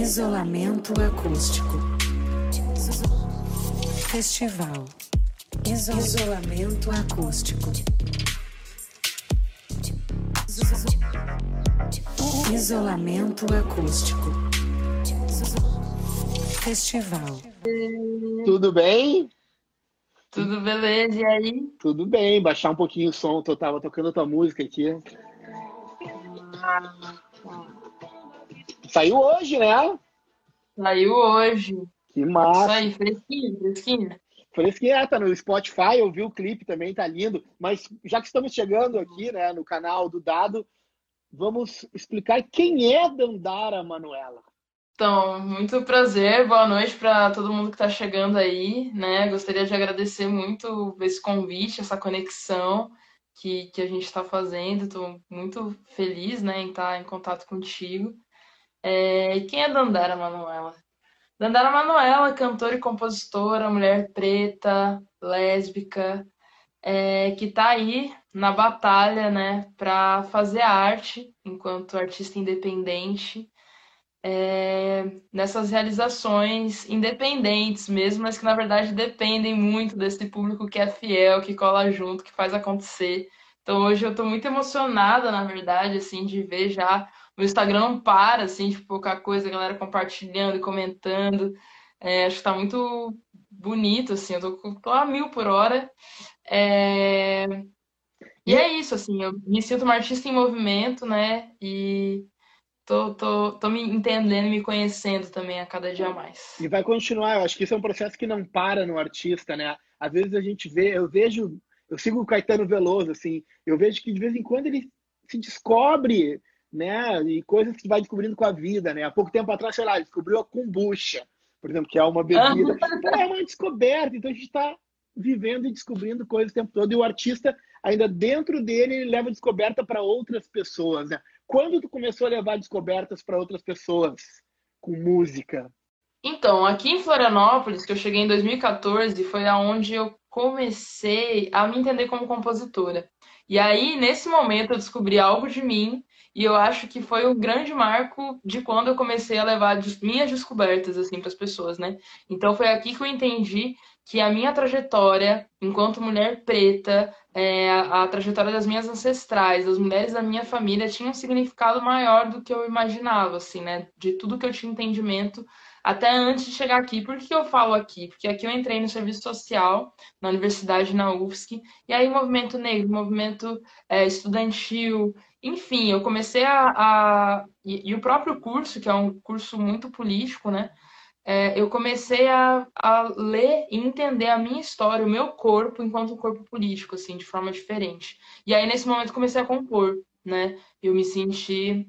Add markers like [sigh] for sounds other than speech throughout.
Isolamento acústico. Festival. Isolamento acústico. Isolamento acústico. Festival. Tudo bem? Tudo beleza, e aí? Tudo bem, baixar um pouquinho o som, eu tava tocando tua música aqui. Saiu hoje, né? Saiu hoje. Que Isso massa. aí, fresquinho, fresquinho. Fresquinha, tá no Spotify, eu vi o clipe também, tá lindo. Mas já que estamos chegando aqui, né, no canal do Dado, vamos explicar quem é Dandara Manuela. Então, muito prazer, boa noite para todo mundo que está chegando aí, né? Gostaria de agradecer muito esse convite, essa conexão que, que a gente está fazendo. Estou muito feliz, né, em estar em contato contigo. É, quem é Dandara Manuela? Dandara Manuela, cantora e compositora, mulher preta, lésbica, é, que está aí na batalha, né, para fazer arte enquanto artista independente é, nessas realizações independentes mesmo, mas que na verdade dependem muito desse público que é fiel, que cola junto, que faz acontecer. Então hoje eu estou muito emocionada, na verdade, assim, de ver já o Instagram não para, assim, de pouca coisa, a galera compartilhando e comentando. É, acho que está muito bonito, assim, eu tô, tô a mil por hora. É, E é isso, assim, eu me sinto uma artista em movimento, né? E Tô, tô, tô me entendendo, me conhecendo também a cada dia mais. E vai continuar, eu acho que isso é um processo que não para no artista, né? Às vezes a gente vê, eu vejo, eu sigo o Caetano Veloso, assim, eu vejo que de vez em quando ele se descobre, né? E coisas que vai descobrindo com a vida, né? Há pouco tempo atrás, sei lá, descobriu a kombucha, por exemplo, que é uma bebida. É uma descoberta, então a gente está vivendo e descobrindo coisas o tempo todo, e o artista, ainda dentro dele, ele leva descoberta para outras pessoas, né? Quando tu começou a levar descobertas para outras pessoas com música? Então, aqui em Florianópolis, que eu cheguei em 2014, foi aonde eu comecei a me entender como compositora. E aí, nesse momento, eu descobri algo de mim e eu acho que foi o grande marco de quando eu comecei a levar minhas descobertas assim para as pessoas, né? Então foi aqui que eu entendi que a minha trajetória enquanto mulher preta, é, a, a trajetória das minhas ancestrais, das mulheres da minha família tinha um significado maior do que eu imaginava, assim, né? De tudo que eu tinha entendimento até antes de chegar aqui. Por que eu falo aqui? Porque aqui eu entrei no serviço social na universidade, na UFSC, e aí movimento negro, movimento é, estudantil, enfim, eu comecei a, a e, e o próprio curso, que é um curso muito político, né? é, eu comecei a, a ler e entender a minha história, o meu corpo enquanto um corpo político, assim, de forma diferente. E aí, nesse momento, comecei a compor, né? Eu me senti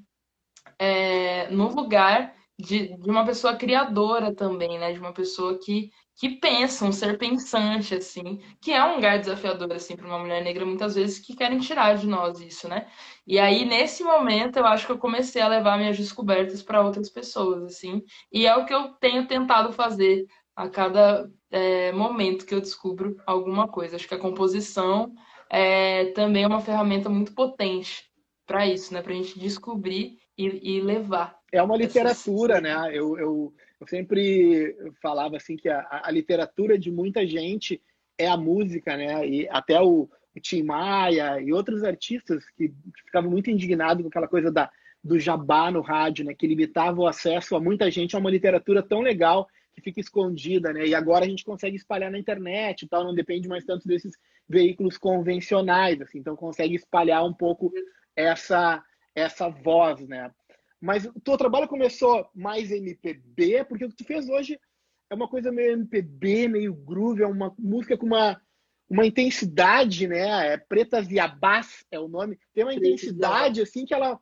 é, no lugar de, de uma pessoa criadora também, né? De uma pessoa que, que pensa, um ser pensante, assim, que é um lugar desafiador, assim, para uma mulher negra, muitas vezes, que querem tirar de nós isso, né? E aí, nesse momento, eu acho que eu comecei a levar minhas descobertas para outras pessoas, assim, e é o que eu tenho tentado fazer a cada é, momento que eu descubro alguma coisa. Acho que a composição é também é uma ferramenta muito potente para isso, né? Para a gente descobrir e, e levar. É uma essas- literatura, né? Eu, eu, eu sempre falava assim que a, a literatura de muita gente é a música, né? E até o, o Tim Maia e outros artistas que, que ficavam muito indignados com aquela coisa da, do jabá no rádio, né? Que limitava o acesso a muita gente a uma literatura tão legal que fica escondida, né? E agora a gente consegue espalhar na internet e tal, não depende mais tanto desses veículos convencionais, assim, então consegue espalhar um pouco essa essa voz, né? Mas o teu trabalho começou mais MPB, porque o que tu fez hoje é uma coisa meio MPB, meio groove, é uma música com uma, uma intensidade, né? É Pretas Viabás é o nome. Tem uma Pretas intensidade, assim, que ela...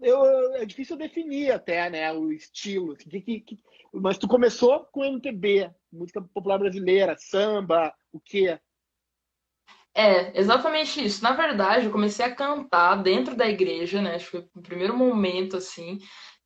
Eu, é difícil definir até, né? O estilo. assim, que- que- que- mas tu começou com MPB, música popular brasileira, samba, o quê? É, exatamente isso. Na verdade, eu comecei a cantar dentro da igreja, né? Acho que foi o primeiro momento, assim,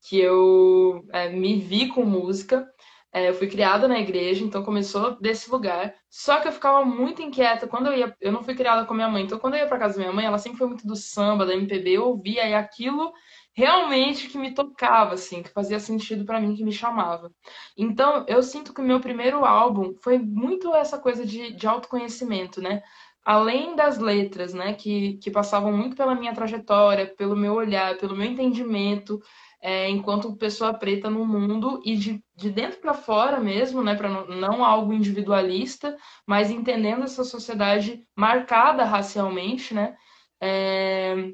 que eu é, me vi com música. É, eu fui criada na igreja, então começou desse lugar. Só que eu ficava muito inquieta quando eu ia. Eu não fui criada com minha mãe, então quando eu ia para casa da minha mãe, ela sempre foi muito do samba, da MPB, eu ouvia e aquilo realmente que me tocava, assim, que fazia sentido para mim, que me chamava. Então, eu sinto que o meu primeiro álbum foi muito essa coisa de, de autoconhecimento, né? Além das letras, né, que, que passavam muito pela minha trajetória, pelo meu olhar, pelo meu entendimento, é, enquanto pessoa preta no mundo e de, de dentro para fora mesmo, né, para não, não, algo individualista, mas entendendo essa sociedade marcada racialmente, né, é,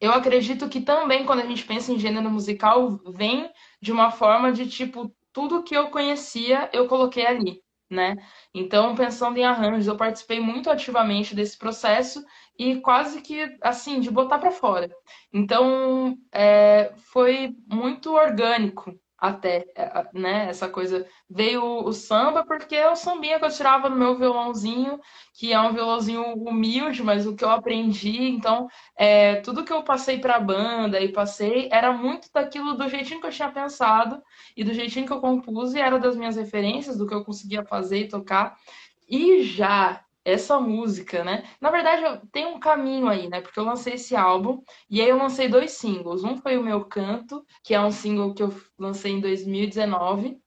eu acredito que também quando a gente pensa em gênero musical vem de uma forma de tipo tudo que eu conhecia eu coloquei ali, né? Então pensando em arranjos, eu participei muito ativamente desse processo e quase que assim de botar para fora. Então é, foi muito orgânico até, é, né? Essa coisa veio o samba porque é o sambinha que eu tirava no meu violãozinho, que é um violãozinho humilde, mas o que eu aprendi, então é, tudo que eu passei para a banda e passei era muito daquilo do jeitinho que eu tinha pensado e do jeitinho que eu compus e era das minhas referências, do que eu conseguia fazer e tocar. E já essa música, né? Na verdade, tem um caminho aí, né? Porque eu lancei esse álbum e aí eu lancei dois singles. Um foi o Meu Canto, que é um single que eu lancei em 2019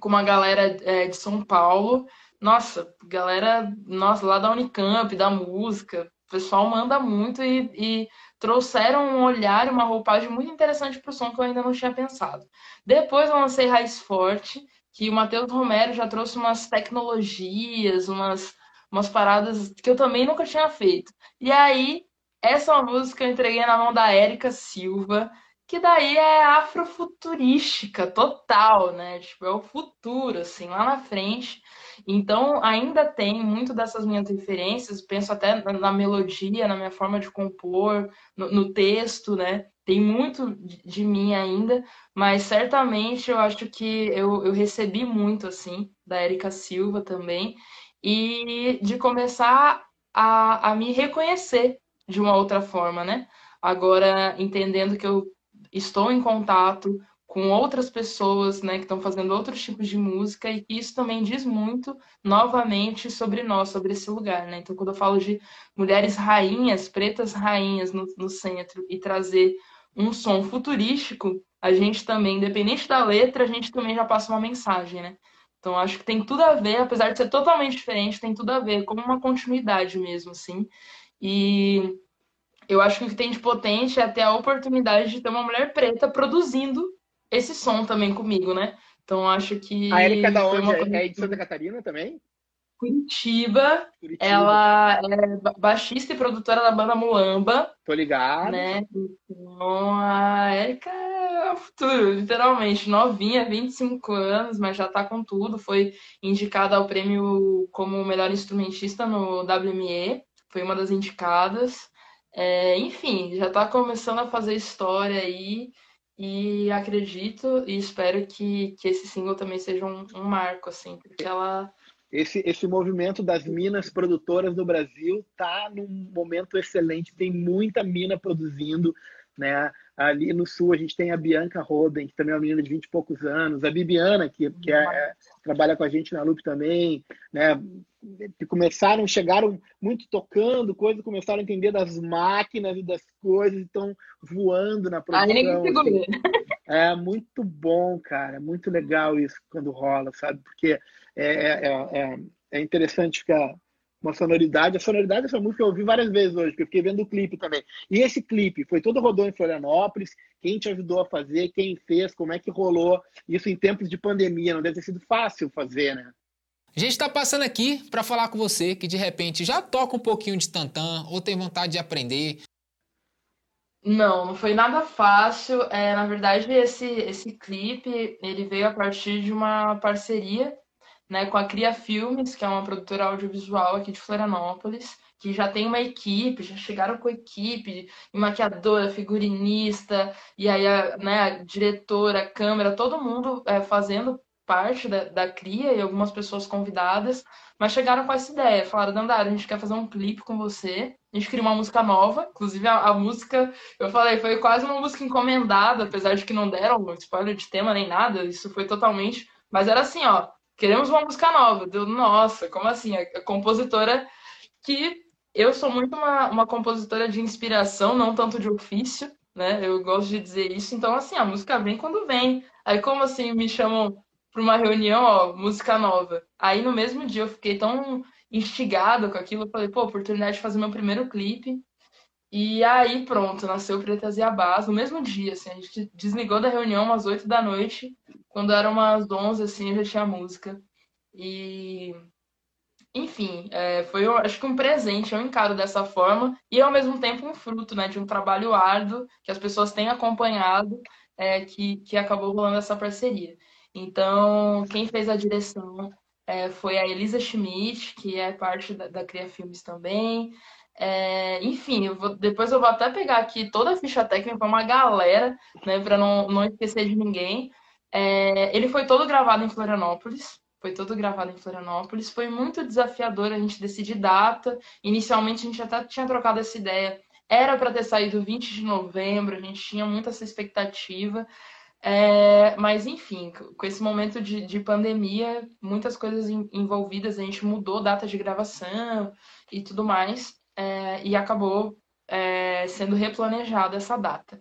com uma galera é, de São Paulo. Nossa, galera, nossa, lá da Unicamp, da música, o pessoal manda muito e, e trouxeram um olhar, uma roupagem muito interessante para o som que eu ainda não tinha pensado. Depois eu lancei Raiz Forte, que o Matheus Romero já trouxe umas tecnologias, umas umas paradas que eu também nunca tinha feito. E aí, essa música eu entreguei na mão da Érica Silva, que daí é afrofuturística total, né? Tipo, é o futuro, assim, lá na frente. Então, ainda tem muito dessas minhas referências, penso até na melodia, na minha forma de compor, no, no texto, né? Tem muito de, de, mim ainda, mas certamente eu acho que eu, eu recebi muito, assim, da Érica Silva também e de começar a, a me reconhecer de uma outra forma, né? Agora, entendendo que eu estou em contato com outras pessoas, né, que estão fazendo outros tipos de música e isso também diz muito novamente sobre nós, sobre esse lugar, né? Então, quando eu falo de mulheres rainhas, pretas rainhas no, no centro e trazer um som futurístico, a gente também, independente da letra, a gente também já passa uma mensagem, né? Então, acho que tem tudo a ver, apesar de ser totalmente diferente, tem tudo a ver, como uma continuidade mesmo, assim. E eu acho que o que tem de potente é ter a oportunidade de ter uma mulher preta produzindo esse som também comigo, né? Então, acho que. A Erika é da onde? Uma... É de Santa Catarina também? Curitiba. Curitiba. Ela é baixista e produtora da banda Mulamba. Tô ligado. Né? Então, a Erika é futuro, literalmente. Novinha, 25 anos, mas já tá com tudo. Foi indicada ao prêmio como melhor instrumentista no WME. Foi uma das indicadas. É, enfim, já tá começando a fazer história aí. E acredito e espero que, que esse single também seja um, um marco, assim, porque ela esse, esse movimento das minas produtoras do Brasil está num momento excelente, tem muita mina produzindo, né? Ali no sul a gente tem a Bianca Roden, que também é uma menina de 20 e poucos anos, a Bibiana, que, que é, é, trabalha com a gente na Loop também, né? Que começaram, chegaram muito tocando coisas, começaram a entender das máquinas e das coisas, estão voando na produção. Assim. É muito bom, cara, é muito legal isso quando rola, sabe? Porque é, é, é, é interessante ficar uma sonoridade. A sonoridade dessa música eu ouvi várias vezes hoje, porque eu fiquei vendo o clipe também. E esse clipe foi todo rodou em Florianópolis. Quem te ajudou a fazer, quem fez, como é que rolou isso em tempos de pandemia? Não deve ter sido fácil fazer, né? A gente está passando aqui para falar com você que de repente já toca um pouquinho de tantã ou tem vontade de aprender. Não, não foi nada fácil. É, na verdade, esse, esse clipe ele veio a partir de uma parceria né, com a Cria Filmes, que é uma produtora audiovisual aqui de Florianópolis, que já tem uma equipe, já chegaram com equipe, maquiadora, figurinista, e aí a, né, a diretora, a câmera, todo mundo é, fazendo parte da, da Cria e algumas pessoas convidadas, mas chegaram com essa ideia, falaram, Dandara, a gente quer fazer um clipe com você, a gente queria uma música nova, inclusive a, a, música, eu falei, foi quase uma música encomendada, apesar de que não deram spoiler de tema nem nada, isso foi totalmente Mas era assim, ó, queremos uma música nova. Deu, nossa, como assim? A compositora que eu sou muito uma, uma compositora de inspiração, não tanto de ofício, né? Eu gosto de dizer isso. Então, assim, a música vem quando vem. Aí, como assim, me chamam para uma reunião, ó, música nova. Aí, no mesmo dia, eu fiquei tão instigada com aquilo, eu falei, pô, oportunidade de fazer meu primeiro clipe. E aí, pronto, nasceu Pretas e Abás no mesmo dia, assim, a gente desligou da reunião às 8 da noite, quando eram umas 11, assim, já tinha música. E, enfim, é, foi, acho que um presente, eu encaro dessa forma, e ao mesmo tempo um fruto, né, de um trabalho árduo que as pessoas têm acompanhado, é, que, que acabou rolando essa parceria. Então, quem fez a direção é, foi a Elisa Schmidt, que é parte da, da Cria Filmes também. É, enfim, eu vou, depois eu vou até pegar aqui toda a ficha técnica para uma galera, né, para não, não esquecer de ninguém. É, ele foi todo gravado em Florianópolis, foi todo gravado em Florianópolis. Foi muito desafiador a gente decidir data. Inicialmente a gente até tinha trocado essa ideia. Era para ter saído 20 de novembro, a gente tinha muita essa expectativa. É, mas, enfim, com esse momento de, de pandemia, muitas coisas envolvidas, a gente mudou data de gravação e tudo mais é, e acabou é, sendo replanejada essa data.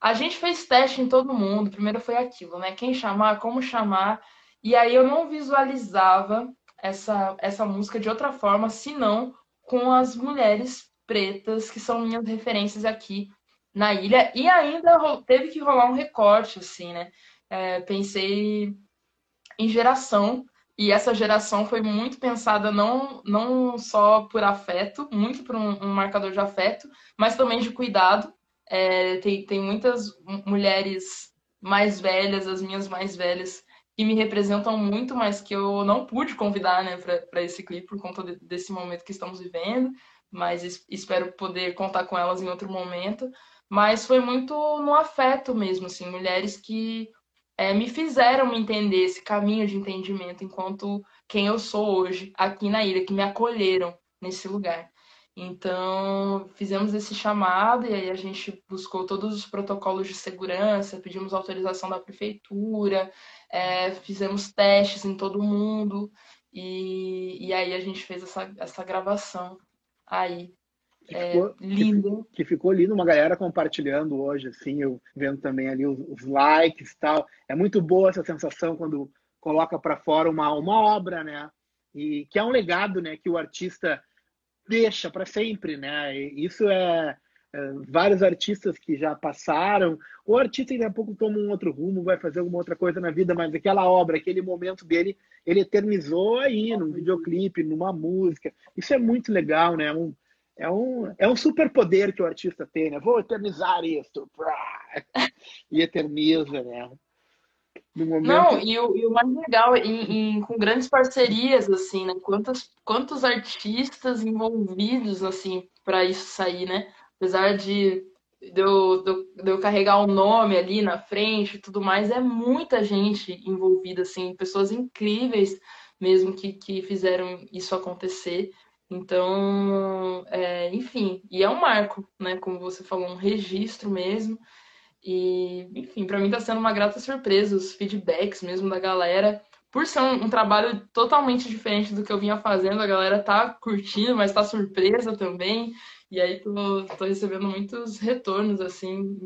A gente fez teste em todo mundo, primeiro foi aquilo, né? Quem chamar, como chamar, e aí eu não visualizava essa, essa música de outra forma, senão com as mulheres pretas, que são minhas referências aqui na ilha, e ainda teve que rolar um recorte, assim, né? É, pensei em geração, e essa geração foi muito pensada não, não só por afeto, muito por um, um marcador de afeto, mas também de cuidado. É, tem, tem muitas mulheres mais velhas, as minhas mais velhas, que me representam muito, mas que eu não pude convidar né, para esse clipe por conta de, desse momento que estamos vivendo, mas espero poder contar com elas em outro momento. Mas foi muito no afeto mesmo, assim, mulheres que é, me fizeram entender esse caminho de entendimento enquanto quem eu sou hoje aqui na ilha, que me acolheram nesse lugar. Então, fizemos esse chamado e aí a gente buscou todos os protocolos de segurança, pedimos autorização da prefeitura, é, fizemos testes em todo mundo e, e aí a gente fez essa, essa gravação aí que é, ficou, lindo. Que, que, ficou lindo, uma galera compartilhando hoje, assim, eu vendo também ali os, os likes e tal. É muito boa essa sensação quando coloca para fora uma, uma obra, né? E que é um legado, né? Que o artista deixa para sempre, né? E isso é, é, vários artistas que já passaram. O artista daqui a pouco toma um outro rumo, vai fazer alguma outra coisa na vida, mas aquela obra, aquele momento dele, ele eternizou aí num videoclipe, numa música. Isso é muito legal, né? Um, é um, é um superpoder que o artista tem, né? Vou eternizar isso. E eterniza, né? Momento... Não, e o, e o, mais legal, em, em, com grandes parcerias, assim, né? Quantos, quantos artistas envolvidos, assim, para isso sair, né? Apesar de, de, eu, de, eu carregar o um nome ali na frente e tudo mais, é muita gente envolvida, assim, pessoas incríveis mesmo que, que fizeram isso acontecer. Então, é, enfim, e é um marco, né? Como você falou, um registro mesmo. E, enfim, para mim está sendo uma grata surpresa os feedbacks mesmo da galera. Por ser um, um, trabalho totalmente diferente do que eu vinha fazendo, a galera tá curtindo, mas tá surpresa também. E aí tô, tô recebendo muitos retornos, assim,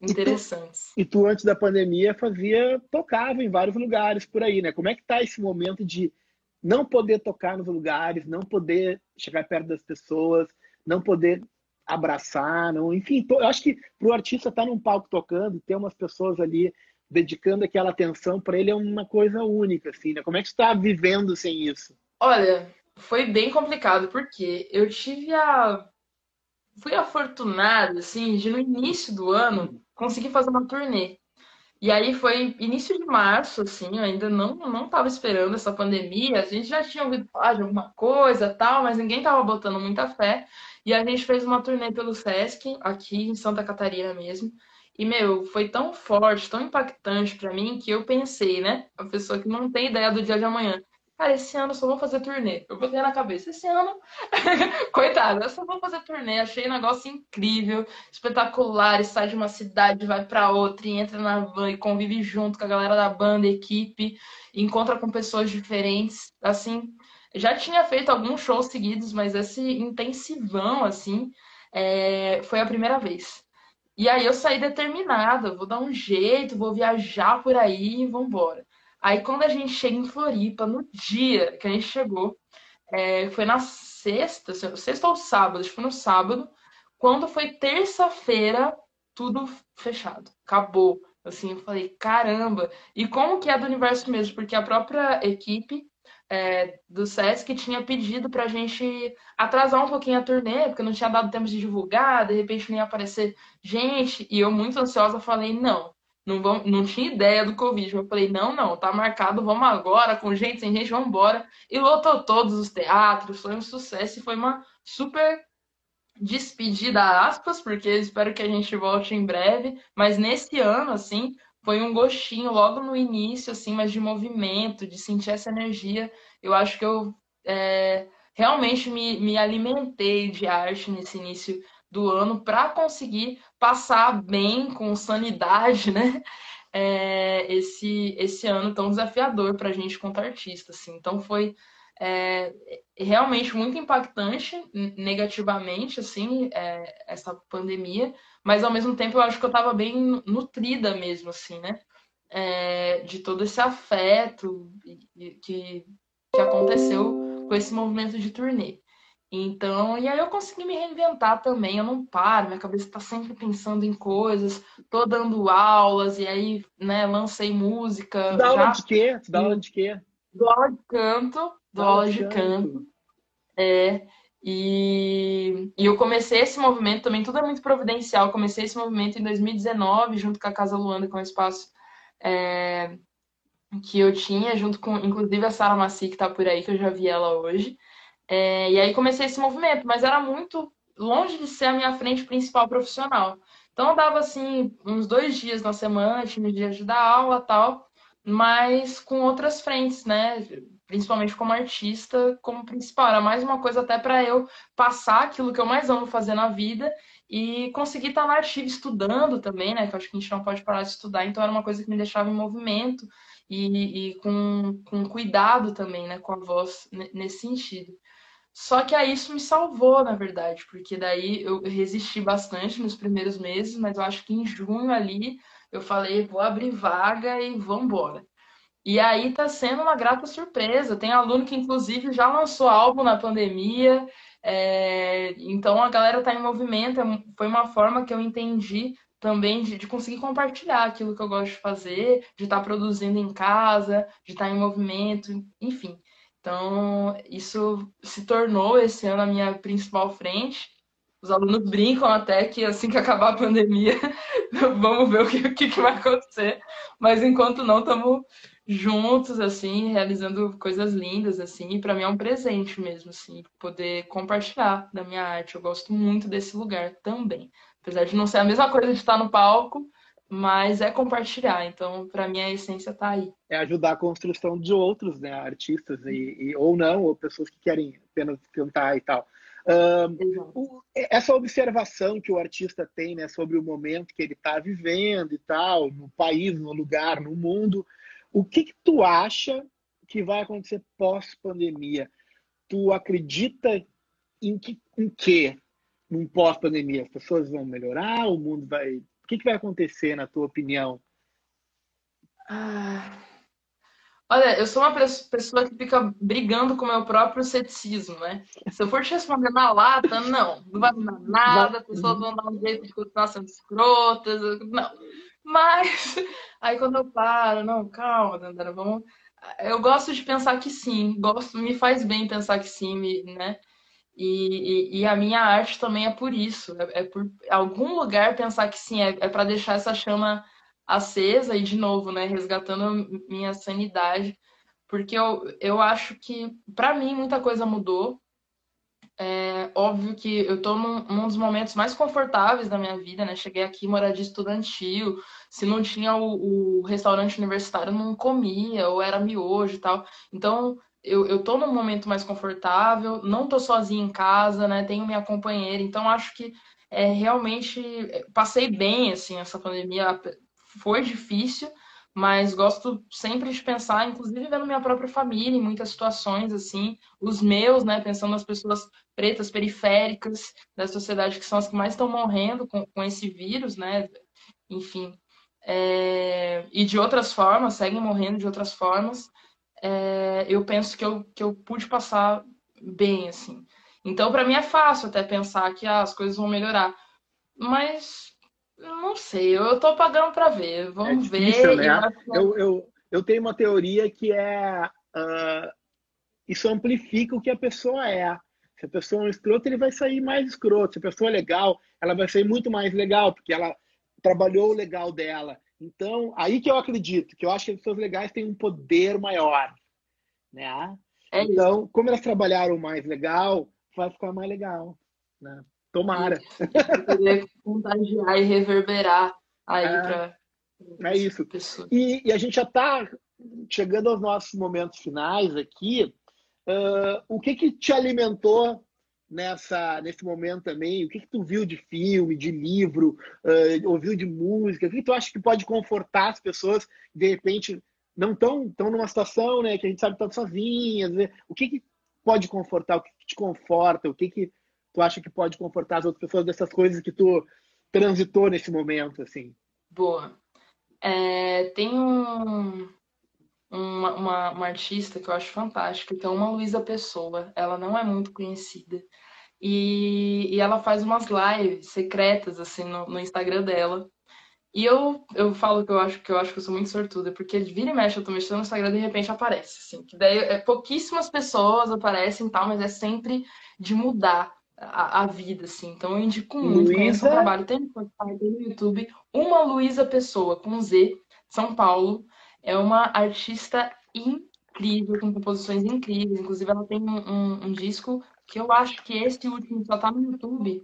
interessantes. E tu, e tu, antes da pandemia, fazia, tocava em vários lugares por aí, né? Como é que tá esse momento de não poder tocar nos lugares, não poder chegar perto das pessoas, não poder abraçar, não, enfim, eu acho que para o artista estar tá num palco tocando, ter umas pessoas ali dedicando aquela atenção para ele é uma coisa única, assim, né? Como é que está vivendo sem isso? Olha, foi bem complicado porque eu tive a fui afortunada assim de no início do ano conseguir fazer uma turnê. E aí foi início de março, assim, eu ainda não não estava esperando essa pandemia. A gente já tinha ouvido falar de alguma coisa, tal, mas ninguém estava botando muita fé. E a gente fez uma turnê pelo Sesc, aqui em Santa Catarina mesmo. E, meu, foi tão forte, tão impactante para mim, que eu pensei, né? A pessoa que não tem ideia do dia de amanhã. Cara, esse ano só vou fazer turnê. Eu botei na cabeça, esse ano, [laughs] coitado, eu só vou fazer turnê. Achei um negócio incrível, espetacular. Sai de uma cidade, vai para outra, e entra na van e convive junto com a galera da banda, equipe, encontra com pessoas diferentes. Assim, já tinha feito alguns shows seguidos, mas esse intensivão, assim, é... foi a primeira vez. E aí eu saí determinada, vou dar um jeito, vou viajar por aí e vambora. Aí quando a gente chega em Floripa, no dia que a gente chegou, é, foi na sexta, sexta ou sábado, acho que foi no sábado, quando foi terça-feira, tudo fechado, acabou. Assim, eu falei, caramba! E como que é do universo mesmo? Porque a própria equipe é, do Sesc tinha pedido para a gente atrasar um pouquinho a turnê, porque não tinha dado tempo de divulgar, de repente nem ia aparecer gente, e eu muito ansiosa falei, não, não, vamos, não tinha ideia do Covid. Eu falei, não, não, tá marcado, vamos agora, com gente, sem gente, vamos embora. E lotou todos os teatros, foi um sucesso e foi uma super despedida, aspas, porque espero que a gente volte em breve. Mas nesse ano, assim, foi um gostinho logo no início, assim, mas de movimento, de sentir essa energia. Eu acho que eu é, realmente me, me alimentei de arte nesse início do ano para conseguir passar bem, com sanidade, né? É, esse, esse ano tão desafiador para a gente quanto artista. Assim. Então foi é, realmente muito impactante negativamente assim é, essa pandemia, mas ao mesmo tempo eu acho que eu estava bem nutrida mesmo assim, né? É, de todo esse afeto que, que aconteceu com esse movimento de turnê. Então, e aí eu consegui me reinventar também, eu não paro, minha cabeça está sempre pensando em coisas, tô dando aulas, e aí, né, lancei música. Dá aula de quê? Dá aula de quê? Dou aula de canto, dou aula de canto. É, e, e eu comecei esse movimento também, tudo é muito providencial, comecei esse movimento em 2019, junto com a Casa Luanda, com é um espaço é, que eu tinha, junto com, inclusive, a Sara Maci, que está por aí, que eu já vi ela hoje. É, e aí comecei esse movimento, mas era muito longe de ser a minha frente principal profissional. Então dava assim uns dois dias na semana, tinha dia de dar aula tal, mas com outras frentes, né? Principalmente como artista, como principal. Era mais uma coisa até para eu passar aquilo que eu mais amo fazer na vida e conseguir estar na ativa estudando também, né? Que eu acho que a gente não pode parar de estudar, então era uma coisa que me deixava em movimento e, e com, com cuidado também, né? Com a voz nesse sentido. Só que aí isso me salvou, na verdade, porque daí eu resisti bastante nos primeiros meses, mas eu acho que em junho ali eu falei, vou abrir vaga e vamos embora. E aí tá sendo uma grata surpresa. Tem aluno que, inclusive, já lançou álbum na pandemia. É... Então a galera tá em movimento. É foi uma forma que eu entendi também de, de, conseguir compartilhar aquilo que eu gosto de fazer, de estar tá produzindo em casa, de estar tá em movimento, enfim. Então, isso se tornou esse ano a minha principal frente. Os alunos brincam até que assim que acabar a pandemia, [laughs] vamos ver o que, o que vai acontecer. Mas enquanto não, estamos juntos, assim, realizando coisas lindas, assim. E para mim é um presente mesmo, assim, poder compartilhar da minha arte. Eu gosto muito desse lugar também. Apesar de não ser a mesma coisa de estar no palco, mas é compartilhar. Então, para mim, a essência está aí. É ajudar a construção de outros, né, artistas e, e, ou não, ou pessoas que querem apenas cantar e tal. Um, essa observação que o artista tem, né, sobre o momento que ele está vivendo e tal, no país, no lugar, no mundo, o que, que tu acha que vai acontecer pós-pandemia? Tu acredita em que, em que num pós-pandemia? As pessoas vão melhorar, o mundo vai o que, que vai acontecer, na tua opinião? Ah, olha, eu sou uma pessoa que fica brigando com o meu próprio ceticismo, né? Se eu for te responder na lata, não, não vai mudar nada, as pessoas vão dar um jeito de continuar sendo escrotas, não. Mas [laughs] aí quando eu paro, não, calma, Dandara, vamos. Eu gosto de pensar que sim, gosto, me faz bem pensar que sim, me, né? E, e, e, a minha arte também é por isso. É, é por algum lugar pensar que sim, é, é para deixar essa chama acesa e, de novo, né, resgatando minha sanidade. Porque eu, eu acho que, para mim, muita coisa mudou. É óbvio que eu estou num, num, dos momentos mais confortáveis da minha vida, né? Cheguei aqui moradia estudantil, se não tinha o, o restaurante universitário, não comia, ou era miojo e tal. Então, eu, eu tô num momento mais confortável, não tô sozinha em casa, né? Tenho minha companheira, então acho que é, realmente passei bem, assim, essa pandemia foi difícil, mas gosto sempre de pensar, inclusive vendo minha própria família em muitas situações, assim, os meus, né, pensando nas pessoas pretas periféricas da sociedade, que são as que mais estão morrendo com, com esse vírus, né, enfim, é, e de outras formas, seguem morrendo de outras formas, é, eu penso que eu, que eu pude passar bem, assim. Então, para mim é fácil até pensar que ah, as coisas vão melhorar, mas não sei, eu tô pagando para ver. Vamos é difícil, ver. Né? Eu, eu, eu tenho uma teoria que é uh, isso amplifica o que a pessoa é. Se a pessoa é um escroto, ele vai sair mais escroto. Se a pessoa é legal, ela vai sair muito mais legal, porque ela trabalhou o legal dela. Então, aí que eu acredito, que eu acho que as pessoas legais têm um poder maior. Né? É então, isso. como elas trabalharam mais legal, vai ficar mais legal. Né? Tomara. Poder contagiar e reverberar aí é, para. É isso. E, e, a gente já está chegando aos nossos momentos finais aqui. Uh, o que que te alimentou nessa nesse momento também? O que que tu viu de filme, de livro, uh, ouviu de música? O que, que tu acha que pode confortar as pessoas de repente não estão tão numa situação, né, que a gente sabe que estão sozinhas? Né? O que que pode confortar? O que, que te conforta? O que que tu acha que pode confortar as outras pessoas dessas coisas que tu transitou nesse momento, assim? Boa. É, tem um, uma, uma, uma, artista que eu acho fantástica, que é uma Luísa Pessoa. Ela não é muito conhecida. E, e ela faz umas lives secretas, assim, no, no Instagram dela. E eu, eu falo que eu acho que eu acho que eu sou muito sortuda, porque vira e mexe, eu tô mexendo no Instagram e de repente aparece, assim. Que daí é, pouquíssimas pessoas aparecem e tal, mas é sempre de mudar a, a, vida, assim. Então eu indico muito, conheço o trabalho, tem no Spotify, tem no YouTube. Uma Luísa Pessoa, com Z, São Paulo, é uma artista incrível, com composições incríveis. Inclusive, ela tem um, um, um disco que eu acho que esse último só tá no YouTube.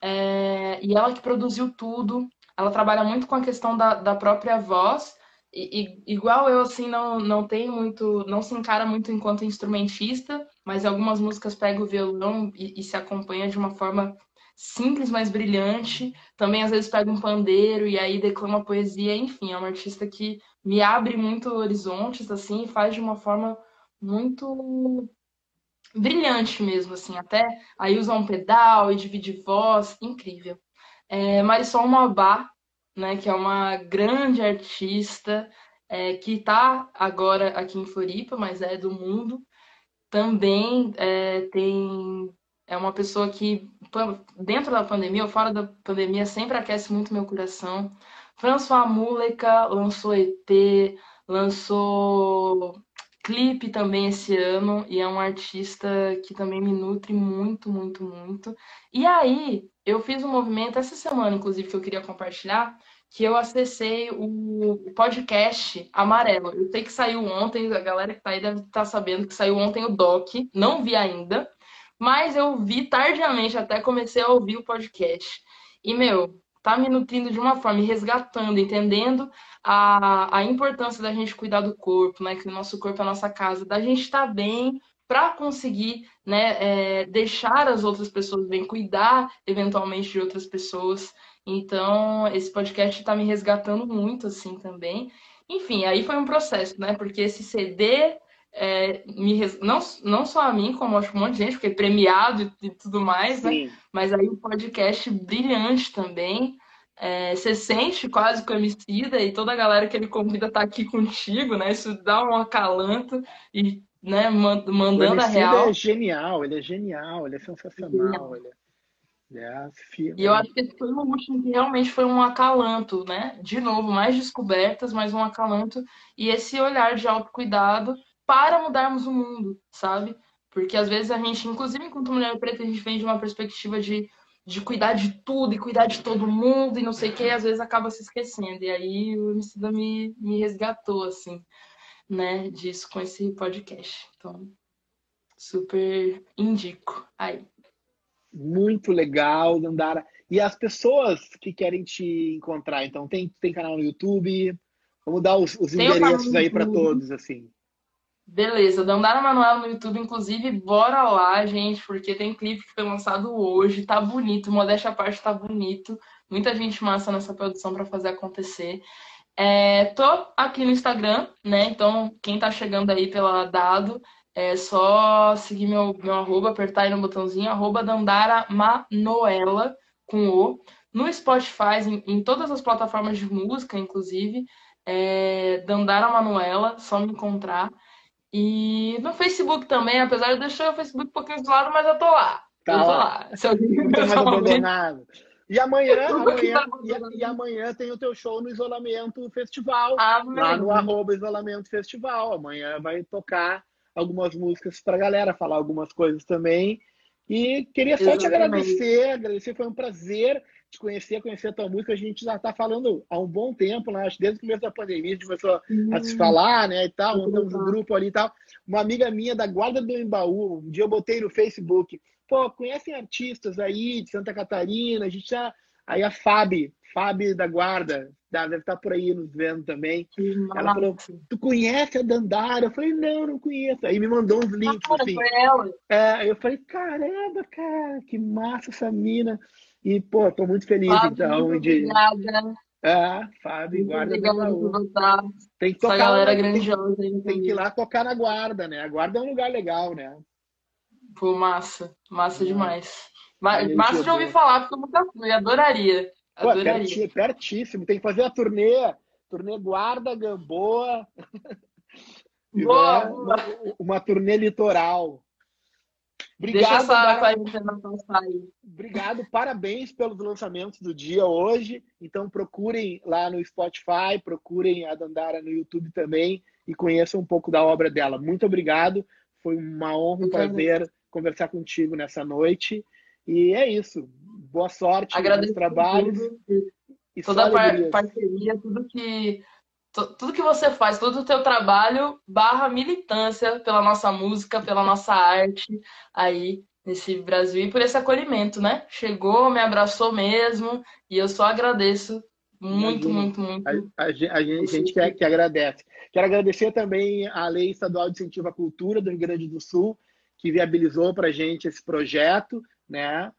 É, e ela que produziu tudo. Ela trabalha muito com a questão da, da própria voz. E, e, igual eu, assim, não, não tem muito. Não se encara muito enquanto instrumentista, mas algumas músicas pega o violão e, e, se acompanha de uma forma simples, mas brilhante. Também às vezes pega um pandeiro e aí declama poesia, enfim, é uma artista que me abre muito horizontes assim e faz de uma forma muito brilhante mesmo, assim, até aí usa um pedal e divide voz, incrível. É, Marisol Mabá, né, que é uma grande artista é, que está agora aqui em Floripa, mas é do mundo também é, tem é uma pessoa que dentro da pandemia ou fora da pandemia sempre aquece muito meu coração. François Múleca lançou ET, lançou clipe também esse ano e é um artista que também me nutre muito, muito, muito. E aí, eu fiz um movimento essa semana, inclusive, que eu queria compartilhar, que eu acessei o podcast Amarelo. Eu sei que saiu ontem, a galera que tá aí deve estar tá sabendo que saiu ontem o doc, não vi ainda, mas eu vi tardiamente, até comecei a ouvir o podcast. E, meu, tá me nutrindo de uma forma, resgatando, entendendo a, a importância da gente cuidar do corpo, né? Que o nosso corpo é a nossa casa, da gente estar tá bem para conseguir né, é, deixar as outras pessoas bem, cuidar eventualmente de outras pessoas. Então, esse podcast está me resgatando muito, assim, também. Enfim, aí foi um processo, né? Porque esse CD é, me não, não só a mim, como acho um monte de gente, porque é premiado e, e tudo mais, né? Sim. Mas aí o podcast brilhante também. É, você sente quase com o Emicida e toda a galera que ele convida tá aqui contigo, né? Isso dá um acalanto e né, mandando a real. Ele é genial, ele é genial, ele é sensacional. Ele é... É, e eu acho que esse foi o último que realmente foi um acalanto, né? De novo, mais descobertas, mas um acalanto. E esse olhar de autocuidado para mudarmos o mundo, sabe? Porque às vezes a gente, inclusive enquanto mulher preta, a gente vem de uma perspectiva de, de cuidar de tudo e cuidar de todo mundo e não sei o que, às vezes acaba se esquecendo. E aí o Emicida me, me resgatou, assim, né, disso com esse podcast. Então, super indico aí. Muito legal, Dandara. E as pessoas que querem te encontrar, então, tem, tem canal no YouTube? Vamos dar os, os endereços aí para todos, assim. Beleza, Dandara Manuela no YouTube, inclusive, bora lá, gente, porque tem clipe que foi lançado hoje, tá bonito, modéstia à parte, tá bonito. Muita gente massa nessa produção para fazer acontecer. É, tô aqui no Instagram, né? Então, quem tá chegando aí pela dado, é só seguir meu, meu arroba, apertar aí no botãozinho, arroba Dandara Manoela, com O. No Spotify, em, em todas as plataformas de música, inclusive, é Dandara Manuela, só me encontrar. E no Facebook também, apesar de deixar o Facebook um pouquinho de lado, mas eu tô lá. Tá eu tô lá. lá. Se alguém tá mais [laughs] abandonado. E amanhã, [laughs] Eu amanhã, e, e amanhã tem o teu show no Isolamento Festival. Amém. lá no arroba Isolamento Festival. Amanhã vai tocar algumas músicas pra galera, falar algumas coisas também. E queria só te Exatamente. agradecer, agradecer, foi um prazer te conhecer, conhecer a tua música. A gente já tá falando há um bom tempo, né? Acho que desde o começo da pandemia a gente começou a se falar, né, e tal, montamos um grupo ali e tal. Uma amiga minha da Guarda do Embaú, um dia eu botei no Facebook, pô, conhecem artistas aí de Santa Catarina, a gente já... Aí a Fábio, Fábio da Guarda, deve estar por aí nos vendo também. Ela falou, tu conhece a Dandara? Eu falei, não, não conheço. Aí me mandou uns links, Cara, assim. É, eu falei, caramba, cara, que massa essa mina. E, pô, tô muito feliz, Fábio, então, muito de... obrigada. É, Fábio, Muito guarda do Baú. Tem que Essa tocar galera lá, tem, grandiosa no tem que ir lá tocar na guarda, né? A guarda é um lugar legal, né? Pô, massa. Massa Hum. demais. Ma- Aí, Massa de ouvir falar, porque eu nunca fui. Adoraria. Pô, é Adoraria. pertíssimo. Tem que fazer a turnê, turnê Guarda, Gamboa. [laughs] Boa, né? boa. Uma, uma turnê litoral. Deixa Obrigado, essa quarentena passar aí. Obrigado, parabéns pelos lançamentos do dia hoje. Então procurem lá no Spotify, procurem a Dandara no YouTube também e conheçam um pouco da obra dela. Muito obrigado. Foi uma honra, um prazer conversar contigo nessa noite. E é isso. Boa sorte Agradeço trabalhos tudo. e toda a par- parceria, tudo que tudo que você faz, todo o teu trabalho barra militância pela nossa música, pela nossa arte aí nesse Brasil e por esse acolhimento, né? Chegou, me abraçou mesmo e eu só agradeço muito, muito, muito. A, a a gente, gente que, que agradece. Quero agradecer também a Lei Estadual de Incentivo à Cultura do Rio Grande do Sul, que viabilizou para a gente esse projeto, né?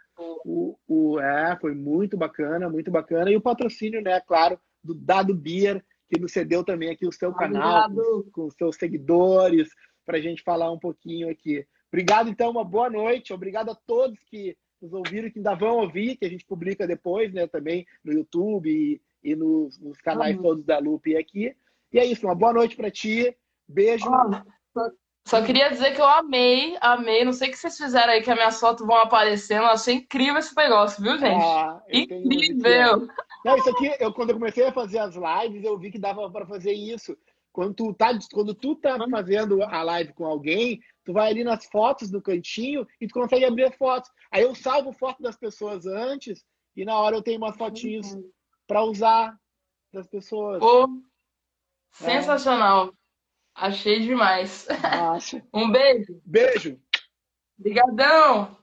O, o, é, foi muito bacana, muito bacana. E o patrocínio, né, claro, do Dado Beer, que nos cedeu também aqui o seu canal, com, com os seus seguidores, para a gente falar um pouquinho aqui. Obrigado, então, uma boa noite. Obrigado a todos que nos ouviram, que ainda vão ouvir, que a gente publica depois, né, também no YouTube e, e nos, nos canais Uhum. todos da Lupe aqui. E é isso, uma boa noite para ti. Beijo. Ó, só- Só queria dizer que eu amei, amei. Não sei o que vocês fizeram aí que as minhas fotos vão aparecendo. Eu achei incrível esse negócio, viu, gente? Ah. Incrível! Não, isso aqui, eu, quando eu comecei a fazer as lives, eu vi que dava para fazer isso. Quando tu tá, quando tu tá Uhum. fazendo a live com alguém, tu vai ali nas fotos do cantinho e tu consegue abrir as fotos. Aí eu salvo foto das pessoas antes e na hora eu tenho umas fotinhos para usar das pessoas. Pô, sensacional. Achei demais. [laughs] Um beijo. Beijo. Obrigadão.